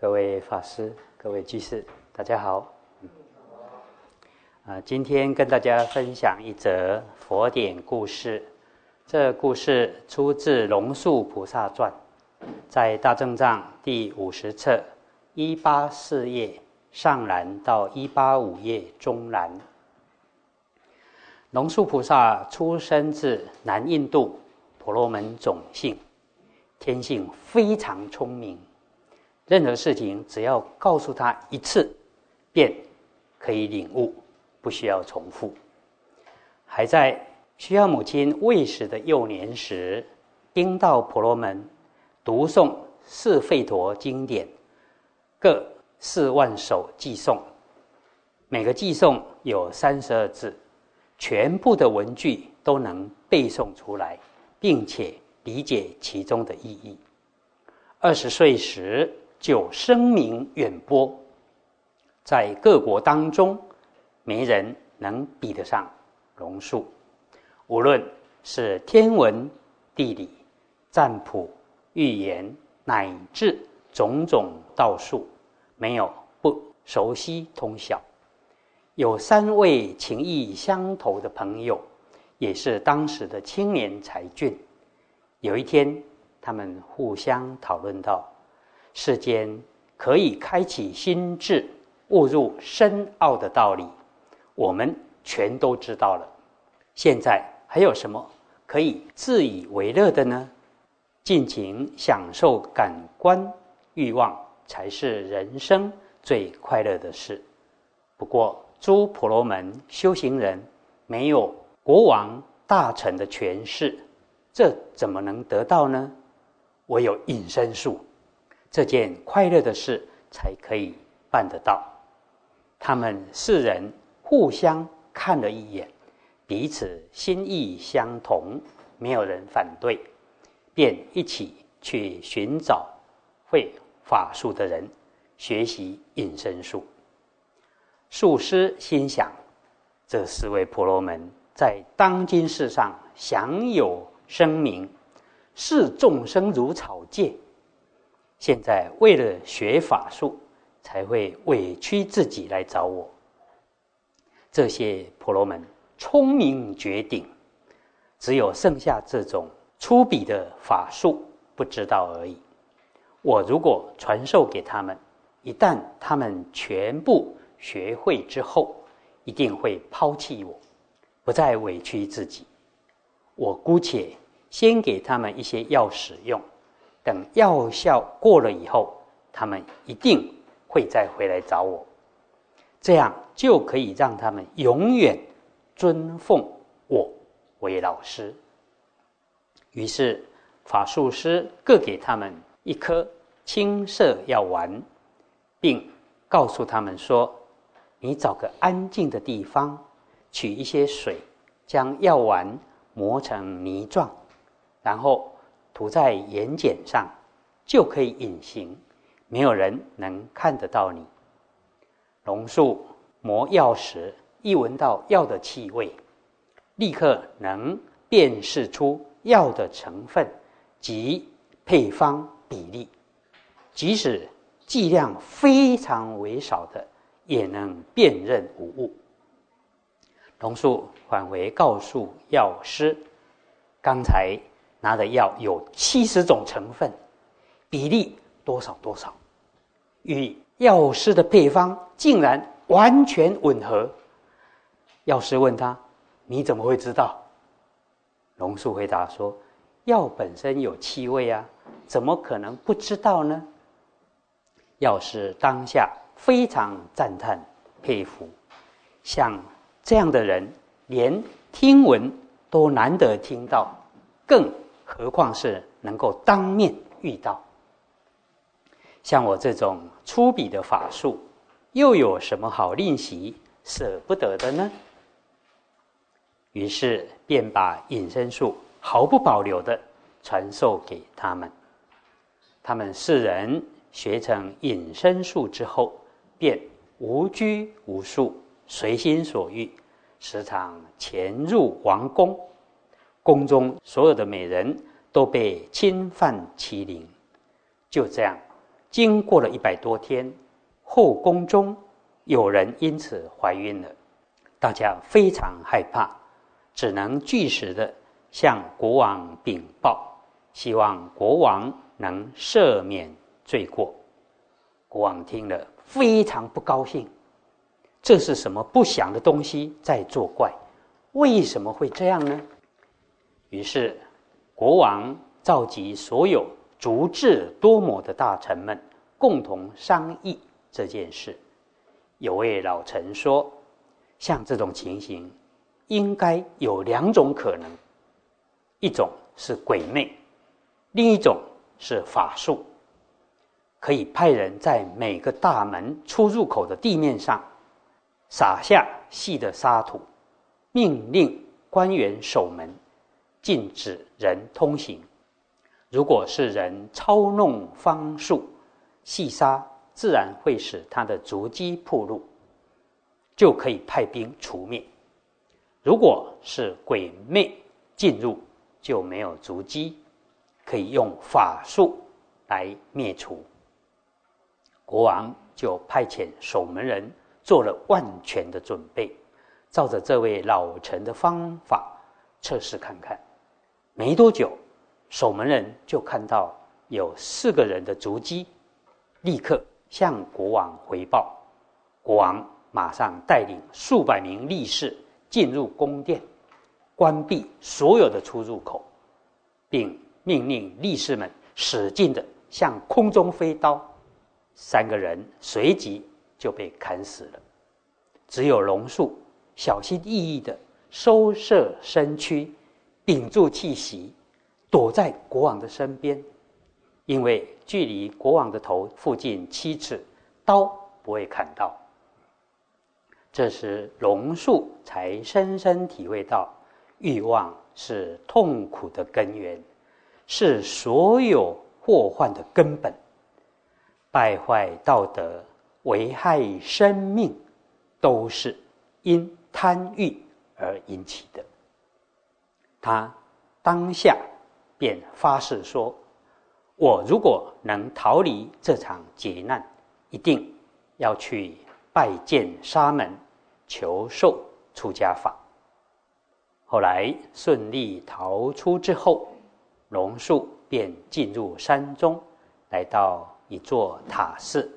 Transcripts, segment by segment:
各位法师、各位居士，大家好。啊，今天跟大家分享一则佛典故事。这故事出自《龙树菩萨传》，在大正藏第五十册一八四页上栏到一八五页中栏。龙树菩萨出生自南印度婆罗门种姓，天性非常聪明。任何事情，只要告诉他一次，便可以领悟，不需要重复。还在需要母亲喂食的幼年时，听到婆罗门读诵四吠陀经典，各四万首寄诵，每个寄诵有三十二字，全部的文句都能背诵出来，并且理解其中的意义。二十岁时。就声名远播，在各国当中，没人能比得上龙树。无论是天文、地理、占卜、预言，乃至种种道术，没有不熟悉通晓。有三位情谊相投的朋友，也是当时的青年才俊。有一天，他们互相讨论到。世间可以开启心智、悟入深奥的道理，我们全都知道了。现在还有什么可以自以为乐的呢？尽情享受感官欲望，才是人生最快乐的事。不过，诸婆罗门修行人没有国王大臣的权势，这怎么能得到呢？我有隐身术。这件快乐的事才可以办得到。他们四人互相看了一眼，彼此心意相同，没有人反对，便一起去寻找会法术的人，学习隐身术。术师心想：这四位婆罗门在当今世上享有声名，视众生如草芥。现在为了学法术，才会委屈自己来找我。这些婆罗门聪明绝顶，只有剩下这种粗鄙的法术不知道而已。我如果传授给他们，一旦他们全部学会之后，一定会抛弃我，不再委屈自己。我姑且先给他们一些药使用。等药效过了以后，他们一定会再回来找我，这样就可以让他们永远尊奉我为老师。于是法术师各给他们一颗青色药丸，并告诉他们说：“你找个安静的地方，取一些水，将药丸磨成泥状，然后。”涂在眼睑上，就可以隐形，没有人能看得到你。龙树磨药时，一闻到药的气味，立刻能辨识出药的成分及配方比例，即使剂量非常微少的，也能辨认无误。龙树返回告诉药师：“刚才。”拿的药有七十种成分，比例多少多少，与药师的配方竟然完全吻合。药师问他：“你怎么会知道？”龙树回答说：“药本身有气味啊，怎么可能不知道呢？”药师当下非常赞叹佩服，像这样的人，连听闻都难得听到，更。何况是能够当面遇到，像我这种粗鄙的法术，又有什么好练习舍不得的呢？于是便把隐身术毫不保留的传授给他们。他们四人学成隐身术之后，便无拘无束，随心所欲，时常潜入王宫。宫中所有的美人都被侵犯欺凌，就这样经过了一百多天，后宫中有人因此怀孕了，大家非常害怕，只能据实的向国王禀报，希望国王能赦免罪过。国王听了非常不高兴，这是什么不祥的东西在作怪？为什么会这样呢？于是，国王召集所有足智多谋的大臣们，共同商议这件事。有位老臣说：“像这种情形，应该有两种可能：一种是鬼魅，另一种是法术。”可以派人在每个大门出入口的地面上撒下细的沙土，命令官员守门，禁止人通行。如果是人操弄方术，细沙自然会使他的足迹暴露，就可以派兵除灭。如果是鬼魅进入，就没有足迹，可以用法术来灭除。国王就派遣守门人做了万全的准备，照着这位老臣的方法测试看看。没多久，守门人就看到有四个人的足迹，立刻向国王回报。国王马上带领数百名力士进入宫殿，关闭所有的出入口，并命令力士们使劲的向空中飞刀。三个人随即就被砍死了，只有龙树小心翼翼的收摄身躯，屏住气息，躲在国王的身边，因为距离国王的头附近七尺，刀不会砍到。这时龙树才深深体会到，欲望是痛苦的根源，是所有祸患的根本。败坏道德、危害生命，都是因贪欲而引起的。他当下便发誓说：“我如果能逃离这场劫难，一定要去拜见沙门，求受出家法。”后来顺利逃出之后，龙树便进入山中，来到。一座塔寺，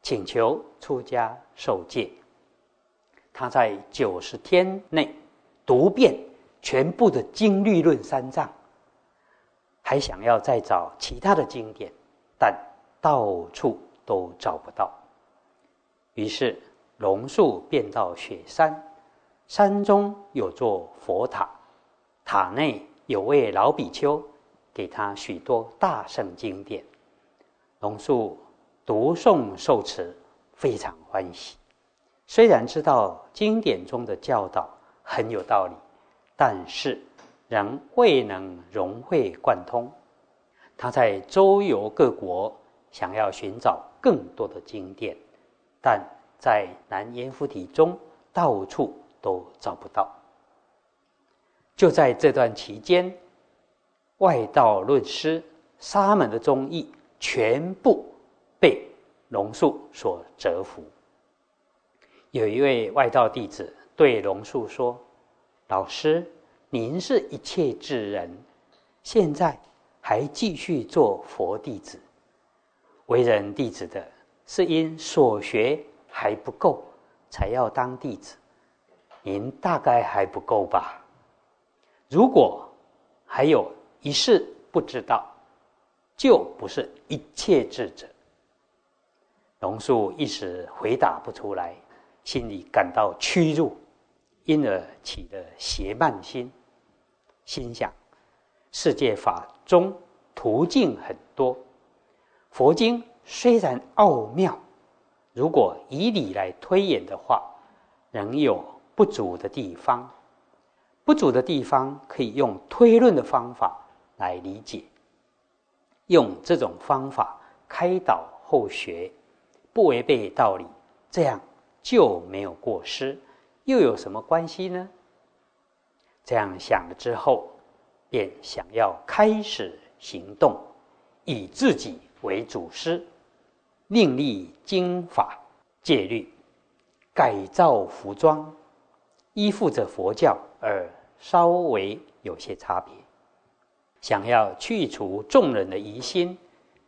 请求出家受戒。他在九十天内读遍全部的经律论三藏，还想要再找其他的经典，但到处都找不到。于是龙树便到雪山，山中有座佛塔，塔内有位老比丘，给他许多大圣经典。龙树读诵受持，非常欢喜。虽然知道经典中的教导很有道理，但是仍未能融会贯通。他在周游各国，想要寻找更多的经典，但在南阎浮提中到处都找不到。就在这段期间，外道论师沙门的宗义。全部被龙树所折服。有一位外道弟子对龙树说：“老师，您是一切智人，现在还继续做佛弟子。为人弟子的是因所学还不够，才要当弟子。您大概还不够吧？如果还有一事不知道。”就不是一切智者。龙树一时回答不出来，心里感到屈辱，因而起了邪慢心，心想：世界法中途径很多，佛经虽然奥妙，如果以理来推演的话，仍有不足的地方。不足的地方可以用推论的方法来理解。用这种方法开导后学，不违背道理，这样就没有过失，又有什么关系呢？这样想了之后，便想要开始行动，以自己为主师，另立经法戒律，改造服装，依附着佛教而稍微有些差别。想要去除众人的疑心，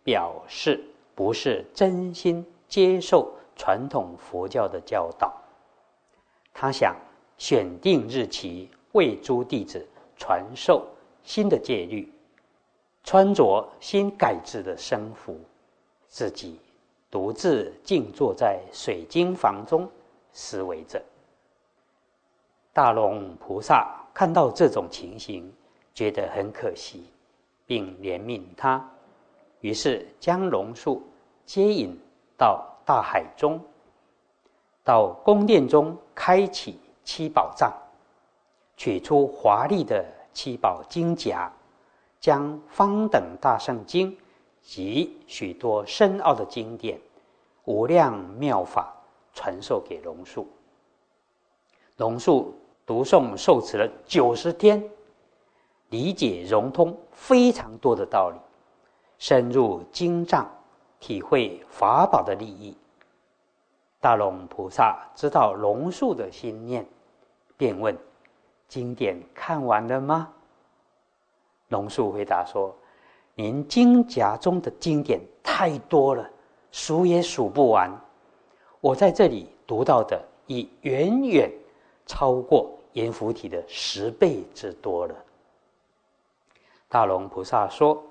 表示不是真心接受传统佛教的教导。他想选定日期为诸弟子传授新的戒律，穿着新改制的僧服，自己独自静坐在水晶房中思维着。大龙菩萨看到这种情形。觉得很可惜，并怜悯他，于是将龙树接引到大海中，到宫殿中开启七宝藏，取出华丽的七宝金甲，将方等大圣经及许多深奥的经典、无量妙法传授给龙树。龙树读诵受持了九十天。理解融通非常多的道理，深入经藏，体会法宝的利益。大龙菩萨知道龙树的心念，便问：“经典看完了吗？”龙树回答说：“您经夹中的经典太多了，数也数不完。我在这里读到的，已远远超过阎浮提的十倍之多了。”大龙菩萨说：“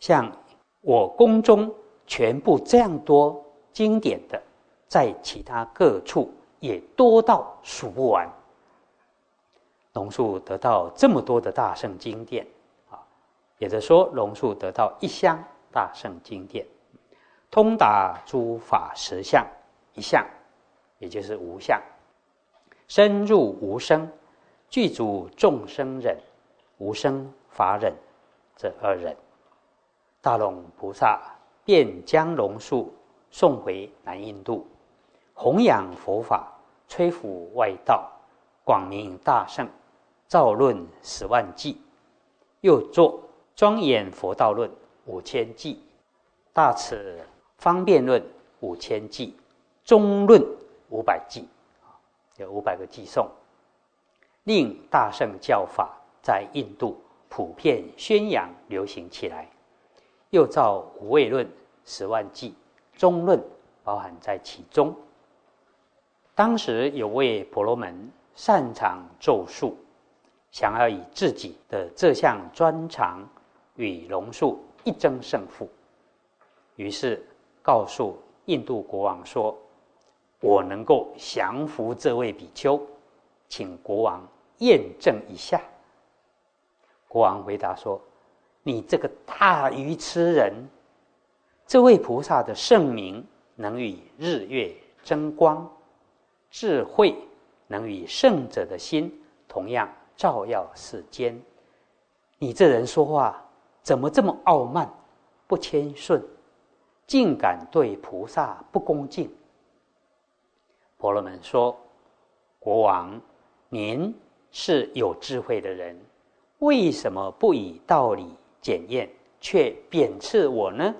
像我宫中全部这样多经典的，在其他各处也多到数不完。龙树得到这么多的大圣经典啊，也就是说，龙树得到一箱大圣经典，通达诸法实相一项，也就是无相，深入无生，具足众生忍无生。”法忍这二忍，大龙菩萨便将龙树送回南印度，弘扬佛法，摧伏外道，广明大圣，造论十万计，又作庄严佛道论五千计，大慈方便论五千计，中论五百计，有五百个计颂，令大圣教法在印度。普遍宣扬流行起来，又造五位论十万计，中论包含在其中。当时有位婆罗门擅长咒术，想要以自己的这项专长与龙树一争胜负，于是告诉印度国王说：“我能够降服这位比丘，请国王验证一下。”国王回答说：“你这个大愚痴人！这位菩萨的圣名能与日月争光，智慧能与圣者的心同样照耀世间。你这人说话怎么这么傲慢、不谦顺，竟敢对菩萨不恭敬？”婆罗门说：“国王，您是有智慧的人。”为什么不以道理检验，却贬斥我呢？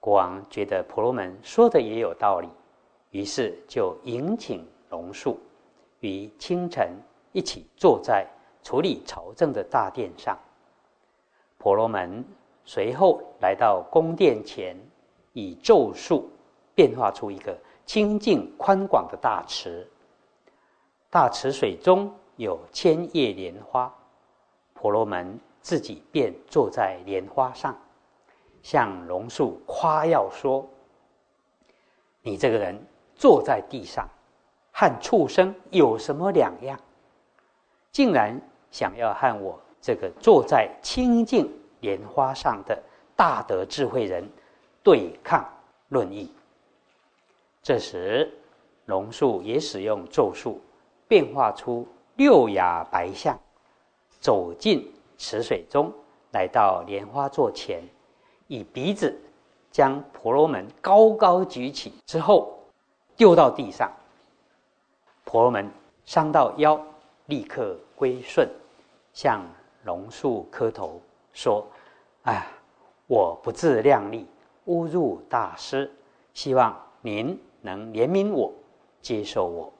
国王觉得婆罗门说的也有道理，于是就迎请龙树于清晨一起坐在处理朝政的大殿上。婆罗门随后来到宫殿前，以咒术变化出一个清净宽广的大池，大池水中有千叶莲花。婆罗门自己便坐在莲花上，向龙树夸耀说：“你这个人坐在地上，和畜生有什么两样？竟然想要和我这个坐在清净莲花上的大德智慧人对抗论议。”这时，龙树也使用咒术，变化出六牙白象。走进池水中，来到莲花座前，以鼻子将婆罗门高高举起之后，丢到地上。婆罗门伤到腰，立刻归顺，向龙树磕头说：“哎，我不自量力，侮辱大师，希望您能怜悯我，接受我，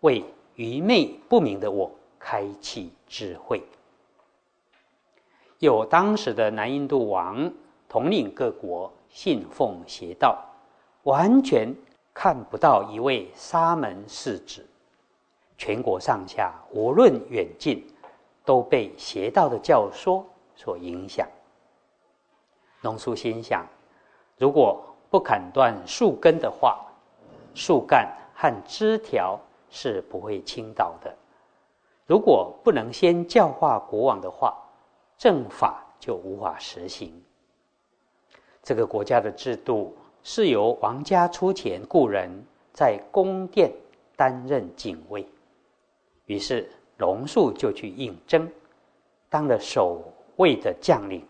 为愚昧不明的我开启智慧。有当时的南印度王统领各国，信奉邪道，完全看不到一位沙门世子。全国上下无论远近，都被邪道的教说所影响。龙叔心想：如果不砍断树根的话，树干和枝条是不会倾倒的。如果不能先教化国王的话，政法就无法实行。这个国家的制度是由王家出钱雇人在宫殿担任警卫，于是龙树就去应征，当了守卫的将领。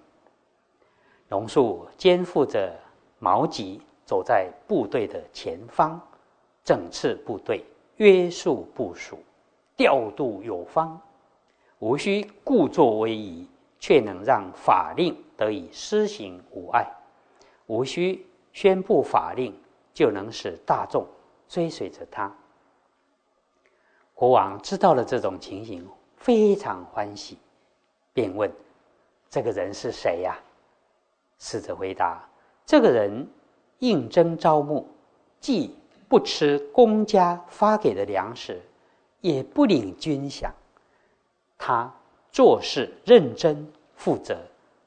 龙树肩负着矛戟，走在部队的前方，整次部队，约束部署，调度有方，无需故作威仪。却能让法令得以施行无碍，无需宣布法令，就能使大众追随着他。国王知道了这种情形，非常欢喜，便问：“这个人是谁呀？”使者回答：“这个人应征招募，既不吃公家发给的粮食，也不领军饷，他。”做事认真负责，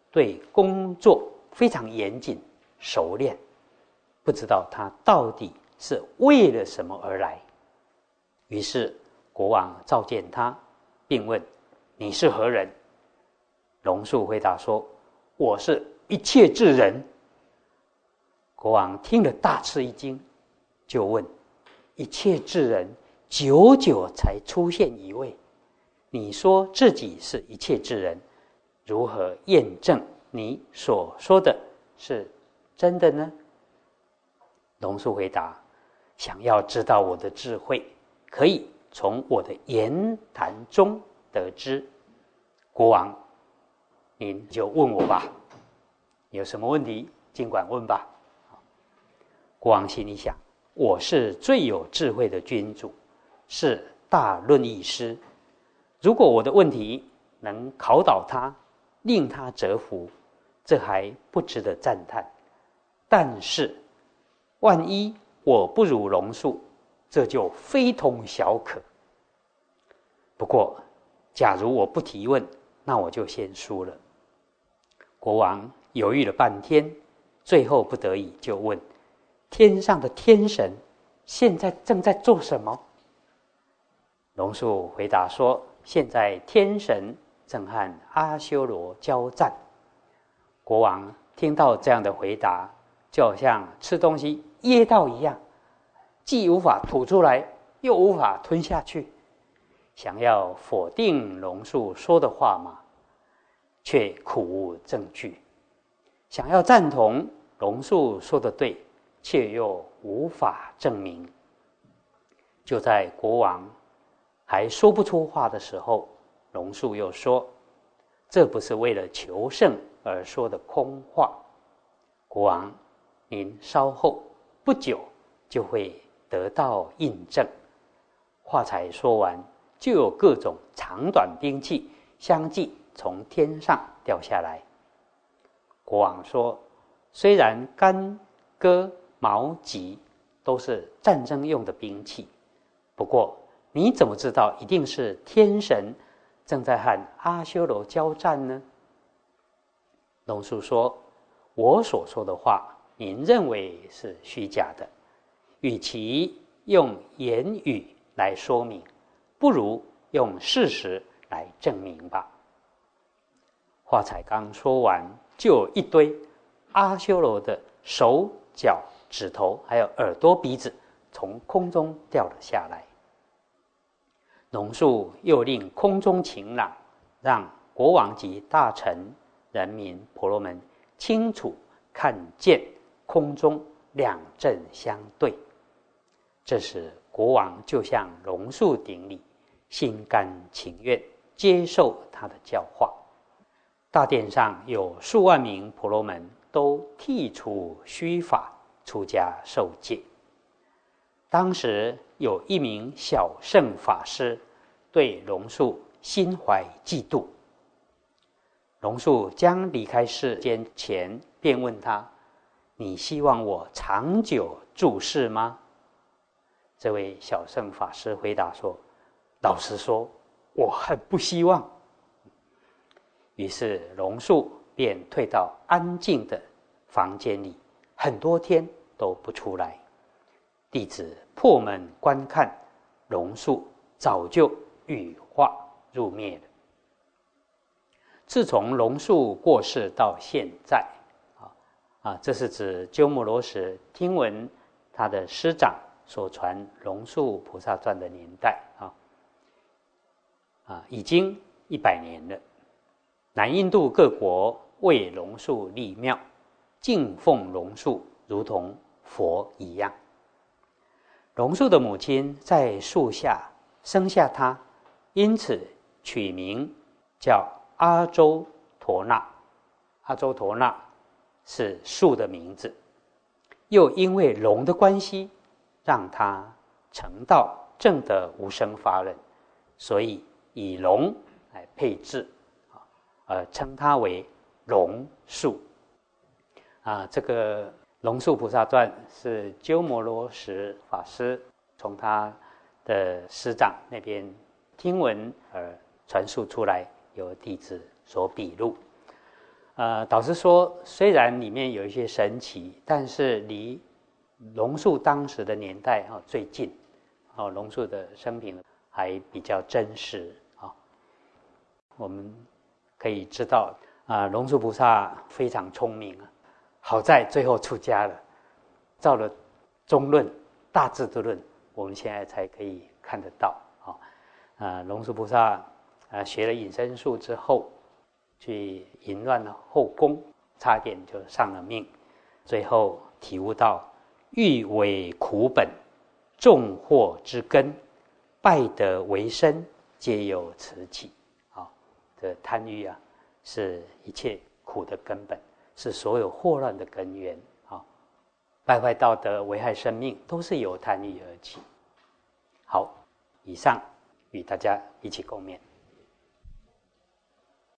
对工作非常严谨熟练。不知道他到底是为了什么而来。于是国王召见他，并问：“你是何人？”龙树回答说：“我是一切智人。”国王听了大吃一惊，就问：“一切智人，久久才出现一位。”你说自己是一切智人，如何验证你所说的是真的呢？龙树回答：“想要知道我的智慧，可以从我的言谈中得知。”国王，您就问我吧，有什么问题尽管问吧。国王心里想：“我是最有智慧的君主，是大论义师。”如果我的问题能考倒他，令他折服，这还不值得赞叹。但是，万一我不如龙树，这就非同小可。不过，假如我不提问，那我就先输了。国王犹豫了半天，最后不得已就问：“天上的天神现在正在做什么？”龙树回答说。现在天神正和阿修罗交战。国王听到这样的回答，就好像吃东西噎到一样，既无法吐出来，又无法吞下去。想要否定龙树说的话嘛，却苦无证据；想要赞同龙树说的对，却又无法证明。就在国王。还说不出话的时候，龙树又说：“这不是为了求胜而说的空话。”国王，您稍后不久就会得到印证。话才说完，就有各种长短兵器相继从天上掉下来。国王说：“虽然干戈矛戟都是战争用的兵器，不过。”你怎么知道一定是天神正在和阿修罗交战呢？龙树说：“我所说的话，您认为是虚假的。与其用言语来说明，不如用事实来证明吧。”话才刚说完，就有一堆阿修罗的手脚、指头，还有耳朵、鼻子从空中掉了下来。龙树又令空中晴朗，让国王及大臣、人民、婆罗门清楚看见空中两阵相对。这时，国王就向龙树顶礼，心甘情愿接受他的教化。大殿上有数万名婆罗门都剔除虚法，出家受戒。当时有一名小圣法师对龙树心怀嫉妒。龙树将离开世间前，便问他：“你希望我长久住世吗？”这位小圣法师回答说：“老实说，我很不希望。”于是龙树便退到安静的房间里，很多天都不出来。弟子破门观看，龙树早就羽化入灭了。自从龙树过世到现在，啊，这是指鸠摩罗什听闻他的师长所传《龙树菩萨传》的年代啊啊，已经一百年了。南印度各国为龙树立庙，敬奉龙树，如同佛一样。龙树的母亲在树下生下他，因此取名叫阿周陀那。阿周陀那是树的名字，又因为龙的关系，让他成道正得无生法忍，所以以龙来配置。呃，称它为龙树啊。这个《龙树菩萨传》是鸠摩罗什法师从他的师长那边听闻而传述出来，由弟子所笔录。呃，导师说，虽然里面有一些神奇，但是离龙树当时的年代啊最近，哦，龙树的生平还比较真实啊。我们。可以知道啊，龙树菩萨非常聪明啊，好在最后出家了，造了中论、大智度论，我们现在才可以看得到啊。啊，龙树菩萨啊，学了隐身术之后，去淫乱了后宫，差点就丧了命，最后体悟到欲为苦本，众祸之根，败德为身，皆由此起。的贪欲啊，是一切苦的根本，是所有祸乱的根源啊！败坏道德、危害生命，都是由贪欲而起。好，以上与大家一起共勉。